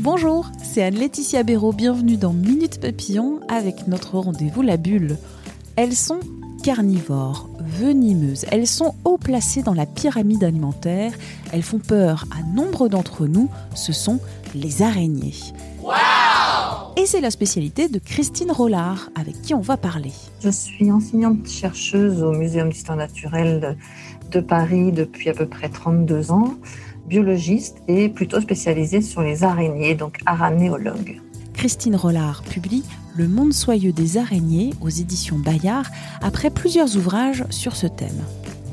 Bonjour, c'est Anne-Laetitia Béraud. Bienvenue dans Minute Papillon avec notre rendez-vous La Bulle. Elles sont carnivores, venimeuses. Elles sont haut placées dans la pyramide alimentaire. Elles font peur à nombre d'entre nous. Ce sont les araignées. Et c'est la spécialité de Christine Rollard, avec qui on va parler. Je suis enseignante chercheuse au Muséum d'histoire naturelle de Paris depuis à peu près 32 ans, biologiste et plutôt spécialisée sur les araignées, donc aranéologue. Christine Rollard publie Le monde soyeux des araignées aux éditions Bayard après plusieurs ouvrages sur ce thème.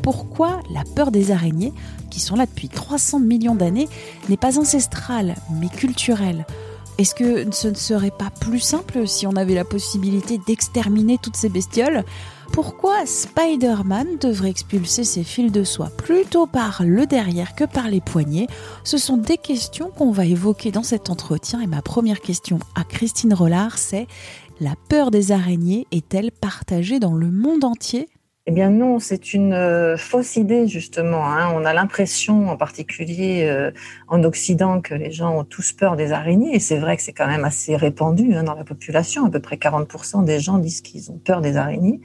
Pourquoi la peur des araignées, qui sont là depuis 300 millions d'années, n'est pas ancestrale mais culturelle? Est-ce que ce ne serait pas plus simple si on avait la possibilité d'exterminer toutes ces bestioles Pourquoi Spider-Man devrait expulser ses fils de soie plutôt par le derrière que par les poignets? Ce sont des questions qu'on va évoquer dans cet entretien et ma première question à Christine Rollard c'est la peur des araignées est-elle partagée dans le monde entier? Eh bien non, c'est une euh, fausse idée justement. hein. On a l'impression, en particulier euh, en Occident, que les gens ont tous peur des araignées. Et c'est vrai que c'est quand même assez répandu hein, dans la population. À peu près 40% des gens disent qu'ils ont peur des araignées,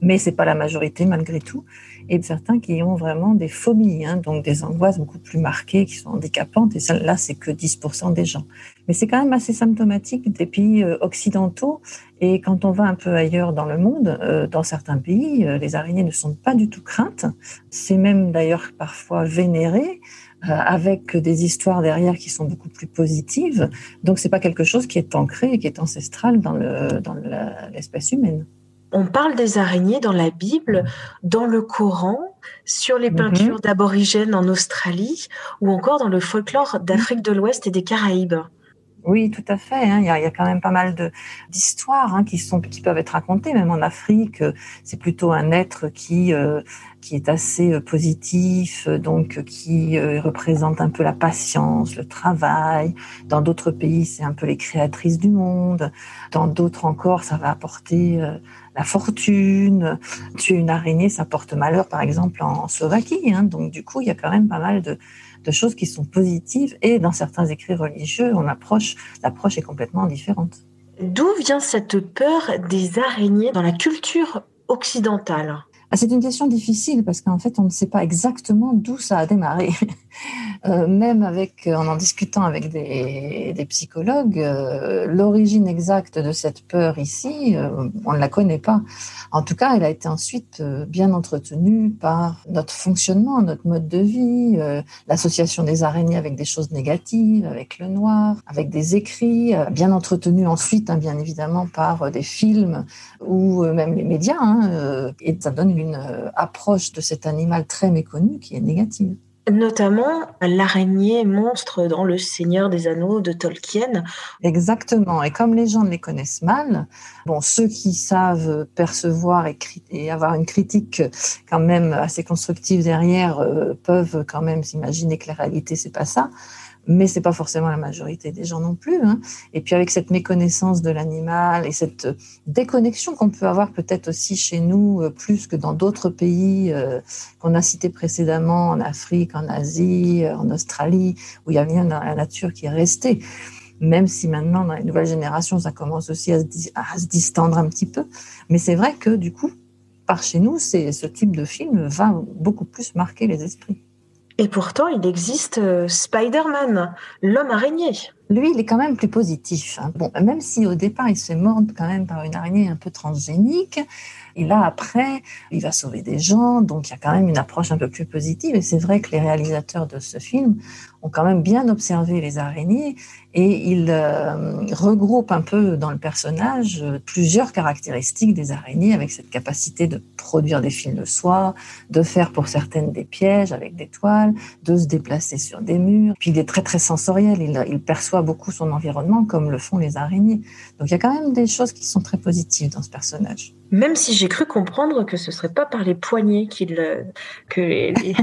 mais c'est pas la majorité malgré tout. Et certains qui ont vraiment des phobies, hein, donc des angoisses beaucoup plus marquées, qui sont handicapantes. Et celle-là, c'est que 10% des gens. Mais c'est quand même assez symptomatique des pays euh, occidentaux. Et quand on va un peu ailleurs dans le monde, euh, dans certains pays, euh, les araignées ne sont pas du tout craintes. C'est même d'ailleurs parfois vénéré, avec des histoires derrière qui sont beaucoup plus positives. Donc c'est pas quelque chose qui est ancré et qui est ancestral dans dans l'espèce humaine. On parle des araignées dans la Bible, dans le Coran, sur les Mhm. peintures d'aborigènes en Australie ou encore dans le folklore d'Afrique de l'Ouest et des Caraïbes. Oui, tout à fait. hein. Il, y a, il y a quand même pas mal d'histoires hein, qui peuvent être racontées, même en Afrique. euh, C'est plutôt un être qui, euh, qui est assez euh, positif, euh, donc euh, qui représente un peu la patience, le travail. Dans d'autres pays, c'est un peu les créatrices du monde. Dans d'autres encore, ça va apporter la fortune. Tuer une araignée, ça porte malheur, par exemple, en Slovaquie. hein. Donc, du coup, il y a quand même pas mal de, choses qui sont positives. Et dans certains écrits religieux, l'approche est complètement différente. D'où vient cette peur des araignées dans la culture occidentale? Ah, C'est une question difficile parce qu'en fait, on ne sait pas exactement d'où ça a démarré. Euh, même avec, en en discutant avec des, psychologues, euh, l'origine exacte de cette peur ici, euh, on ne la connaît pas. En tout cas, elle a été ensuite euh, bien entretenue par notre fonctionnement, notre mode de vie, euh, l'association des araignées avec des choses négatives, avec le noir, avec des écrits, euh, bien entretenue ensuite, hein, bien évidemment, par euh, des films ou euh, même les médias. hein, euh, et ça donne une euh, approche de cet animal très méconnu qui est négative. Notamment l'araignée monstre dans Le Seigneur des Anneaux de Tolkien. Exactement. Et comme les gens les connaissent mal, bon, ceux qui savent percevoir et, avoir une critique quand même assez constructive derrière euh, peuvent quand même s'imaginer que la réalité c'est pas ça. Mais c'est pas forcément la majorité des gens non plus. hein. Et puis avec cette méconnaissance de l'animal et cette déconnexion qu'on peut avoir peut-être aussi chez nous euh, plus que dans d'autres pays euh, qu'on a cités précédemment, en Afrique, en Asie, euh, en Australie, où il y a bien dans la nature qui est restée même si maintenant, dans les nouvelles générations, ça commence aussi à se, distendre un petit peu. Mais c'est vrai que, du coup, par chez nous, ce type de film va beaucoup plus marquer les esprits. Et pourtant, il existe euh, Spider-Man, l'homme araignée. Lui, il est quand même plus positif. Hein. Bon, même si au départ, il se mordre quand même par une araignée un peu transgénique, et là, après, il va sauver des gens, donc il y a quand même une approche un peu plus positive. Et c'est vrai que les réalisateurs de ce film ont quand même bien observé les araignées et ils euh, regroupent un peu dans le personnage euh, plusieurs caractéristiques des araignées avec cette capacité de produire des fils de soie, de faire pour certaines des pièges avec des toiles, de se déplacer sur des murs. Puis il est très très sensoriel, il perçoit beaucoup son environnement comme le font les araignées. Donc il y a quand même des choses qui sont très positives dans ce personnage. Même si j'ai cru comprendre que ce serait pas par les poignets qu'il que les...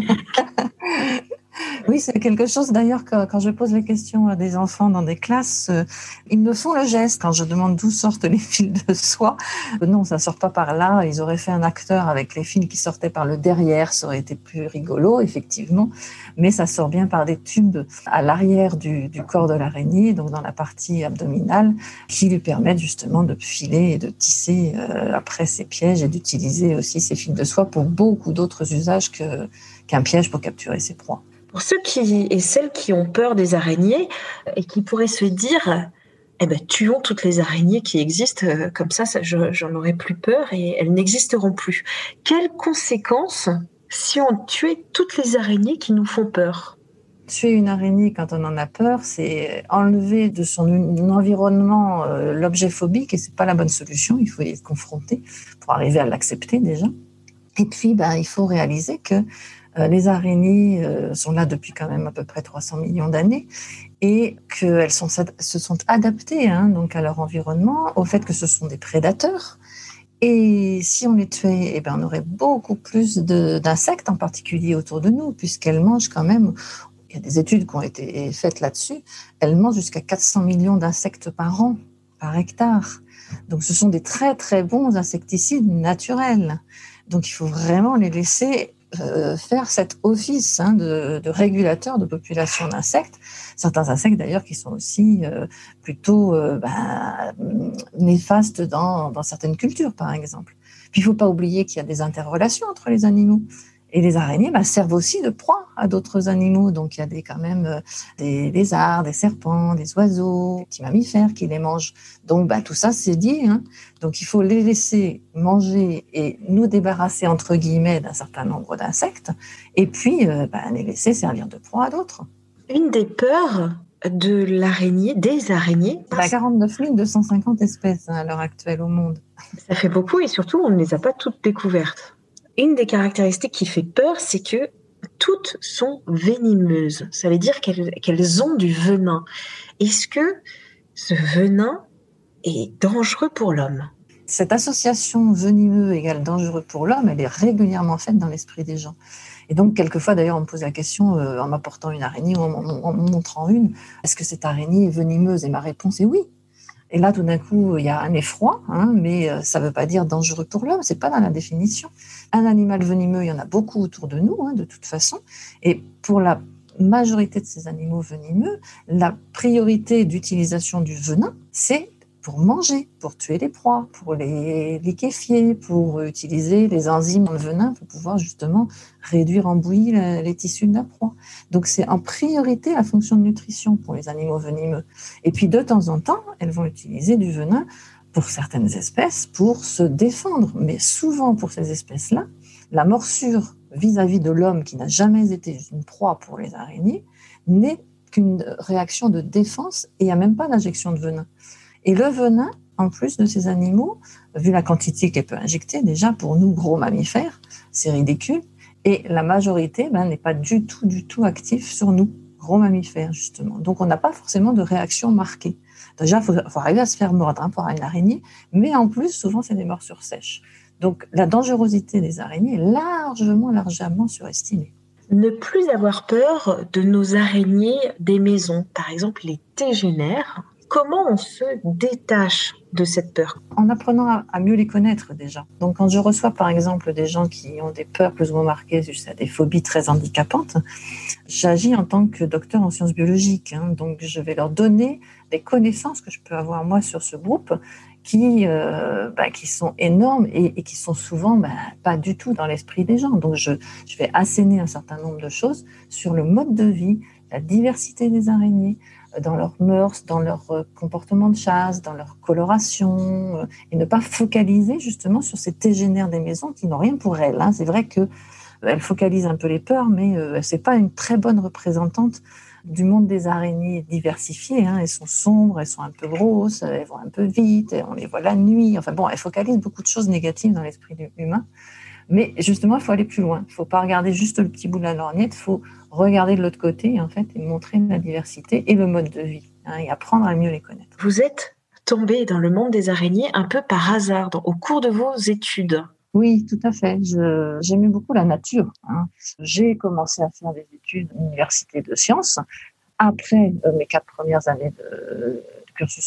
Oui, c'est quelque chose d'ailleurs que quand je pose les questions à des enfants dans des classes, euh, ils me font le geste quand je demande d'où sortent les fils de soie. Euh, non, ça sort pas par là. Ils auraient fait un acteur avec les fils qui sortaient par le derrière, ça aurait été plus rigolo, effectivement. Mais ça sort bien par des tubes à l'arrière du, corps de l'araignée, donc dans la partie abdominale, qui lui permettent justement de filer et de tisser euh, après ses pièges et d'utiliser aussi ces fils de soie pour beaucoup d'autres usages qu'un piège pour capturer ses proies. Pour ceux qui et celles qui ont peur des araignées et qui pourraient se dire eh ben, tuons toutes les araignées qui existent, euh, comme ça, j'en aurai plus peur et elles n'existeront plus. Quelles conséquences si on tuait toutes les araignées qui nous font peur? Tuer une araignée quand on en a peur, c'est enlever de son environnement euh, l'objet phobique et c'est pas la bonne solution. Il faut y être confronté pour arriver à l'accepter déjà. Et puis, ben, il faut réaliser que les araignées euh, sont là depuis quand même à peu près 300 millions d'années et qu'elles se sont adaptées hein, donc à leur environnement, au fait que ce sont des prédateurs. Et si on les tuait, eh ben, on aurait beaucoup plus d'insectes en particulier autour de nous, puisqu'elles mangent quand même, il y a des études qui ont été faites là-dessus, elles mangent jusqu'à 400 millions d'insectes par an, par hectare. Donc ce sont des très très bons insecticides naturels. Donc il faut vraiment les laisser euh, faire cet office hein, de, de, régulateur de population d'insectes. Certains insectes d'ailleurs qui sont aussi euh, plutôt euh, ben, néfastes dans, dans certaines cultures, par exemple. Puis il faut pas oublier qu'il y a des interrelations entre les animaux. Et les araignées bah, servent aussi de proie à d'autres animaux. Donc il y a des, quand même euh, des lézards, des serpents, des oiseaux, des petits mammifères qui les mangent. Donc bah, tout ça, c'est lié. Hein. Donc il faut les laisser manger et nous débarrasser, entre guillemets, d'un certain nombre d'insectes. Et puis euh, bah, les laisser servir de proie à d'autres. Une des peurs de l'araignée, des araignées. 49 250 espèces hein, à l'heure actuelle au monde. Ça fait beaucoup et surtout, on ne les a pas toutes découvertes une des caractéristiques qui fait peur, c'est que toutes sont venimeuses. Ça veut dire qu'elles ont du venin. Est-ce que ce venin est dangereux pour l'homme? Cette association venimeux égale dangereux pour l'homme, elle est régulièrement faite dans l'esprit des gens. Et donc, quelquefois, d'ailleurs, on me pose la question euh, en m'apportant une araignée ou en, en montrant une, est-ce que cette araignée est venimeuse? Et ma réponse est oui. Et là, tout d'un coup, il y a un effroi, hein, mais euh, ça ne veut pas dire dangereux pour l'homme, c'est pas dans la définition. Un animal venimeux, il y en a beaucoup autour de nous, hein, de toute façon. Et pour la majorité de ces animaux venimeux, la priorité d'utilisation du venin, c'est pour manger, pour tuer les proies, pour les liquéfier, pour utiliser les enzymes dans le venin pour pouvoir justement réduire en bouillie les tissus de la proie. Donc c'est en priorité la fonction de nutrition pour les animaux venimeux. Et puis de temps en temps, elles vont utiliser du venin pour certaines espèces pour se défendre. Mais souvent pour ces espèces-là, la morsure vis-à-vis de l'homme qui n'a jamais été une proie pour les araignées n'est qu'une réaction de défense et il n'y a même pas d'injection de venin. Et le venin, en plus de ces animaux, vu la quantité qu'elle peut injecter, déjà pour nous gros mammifères, c'est ridicule. Et la majorité ben, n'est pas du tout, du tout active sur nous, gros mammifères, justement. Donc on n'a pas forcément de réaction marquée. Déjà, il faut, arriver à se faire mordre hein, pour une araignée, mais en plus, souvent, c'est des morsures sèches. Donc la dangerosité des araignées est largement, largement surestimée. Ne plus avoir peur de nos araignées des maisons, par exemple les tégénaires, Comment on se détache de cette peur En apprenant à, mieux les connaître déjà. Donc quand je reçois par exemple des gens qui ont des peurs plus ou moins marquées, juste des phobies très handicapantes, j'agis en tant que docteur en sciences biologiques. Hein. Donc je vais leur donner des connaissances que je peux avoir moi sur ce groupe qui, euh, bah, qui sont énormes et, qui sont souvent bah, pas du tout dans l'esprit des gens. Donc je, je vais asséner un certain nombre de choses sur le mode de vie, la diversité des araignées, dans leurs mœurs, dans leur euh, comportement de chasse, dans leur coloration, euh, et ne pas focaliser justement sur ces tégénaires des maisons qui n'ont rien pour elles. Hein. C'est vrai que elle focalise un peu les peurs, mais euh, c'est pas une très bonne représentante du monde des araignées diversifiées. Hein. Elles sont sombres, elles sont un peu grosses, elles vont un peu vite, on les voit la nuit. Enfin bon, elles focalisent beaucoup de choses négatives dans l'esprit humain. Mais justement, il faut aller plus loin. Il ne faut pas regarder juste le petit bout de la lorgnette, il faut regarder de l'autre côté en fait, et montrer la diversité et le mode de vie, hein, et apprendre à mieux les connaître. Vous êtes tombé dans le monde des araignées un peu par hasard au cours de vos études. Oui, tout à fait. J'aimais beaucoup la nature. Hein. J'ai commencé à faire des études à l'université de sciences. Après euh, mes quatre premières années de,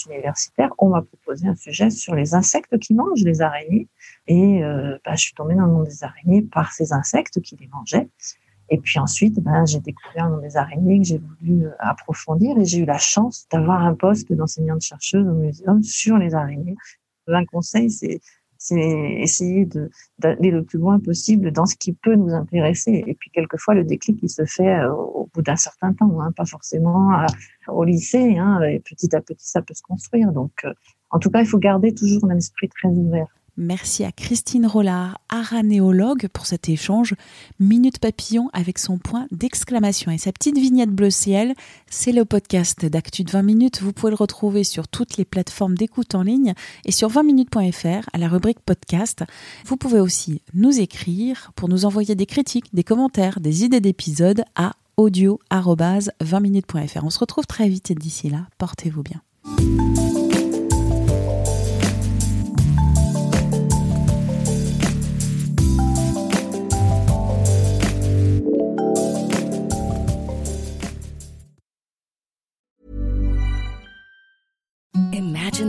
universitaire, on m'a proposé un sujet sur les insectes qui mangent les araignées. Et euh, bah, je suis tombée dans le monde des araignées par ces insectes qui les mangeaient. Et puis ensuite, ben, j'ai découvert le monde des araignées que j'ai voulu euh, approfondir et j'ai eu la chance d'avoir un poste d'enseignante chercheuse au muséum sur les araignées. Un conseil, c'est c'est essayer d'aller le plus loin possible dans ce qui peut nous intéresser. Et puis quelquefois, le déclic, il se fait euh, au bout d'un certain temps, hein, pas forcément au lycée. Hein, et petit à petit, ça peut se construire. Donc, euh, en tout cas, il faut garder toujours un esprit très ouvert. Merci à Christine Rollard, aranéologue, pour cet échange. Minute Papillon avec son point d'exclamation et sa petite vignette bleu ciel. C'est le podcast d'Actu de 20 minutes. Vous pouvez le retrouver sur toutes les plateformes d'écoute en ligne et sur 20minutes.fr à la rubrique podcast. Vous pouvez aussi nous écrire pour nous envoyer des critiques, des commentaires, des idées d'épisodes à audio-20minutes.fr. On se retrouve très vite d'ici là, portez-vous bien.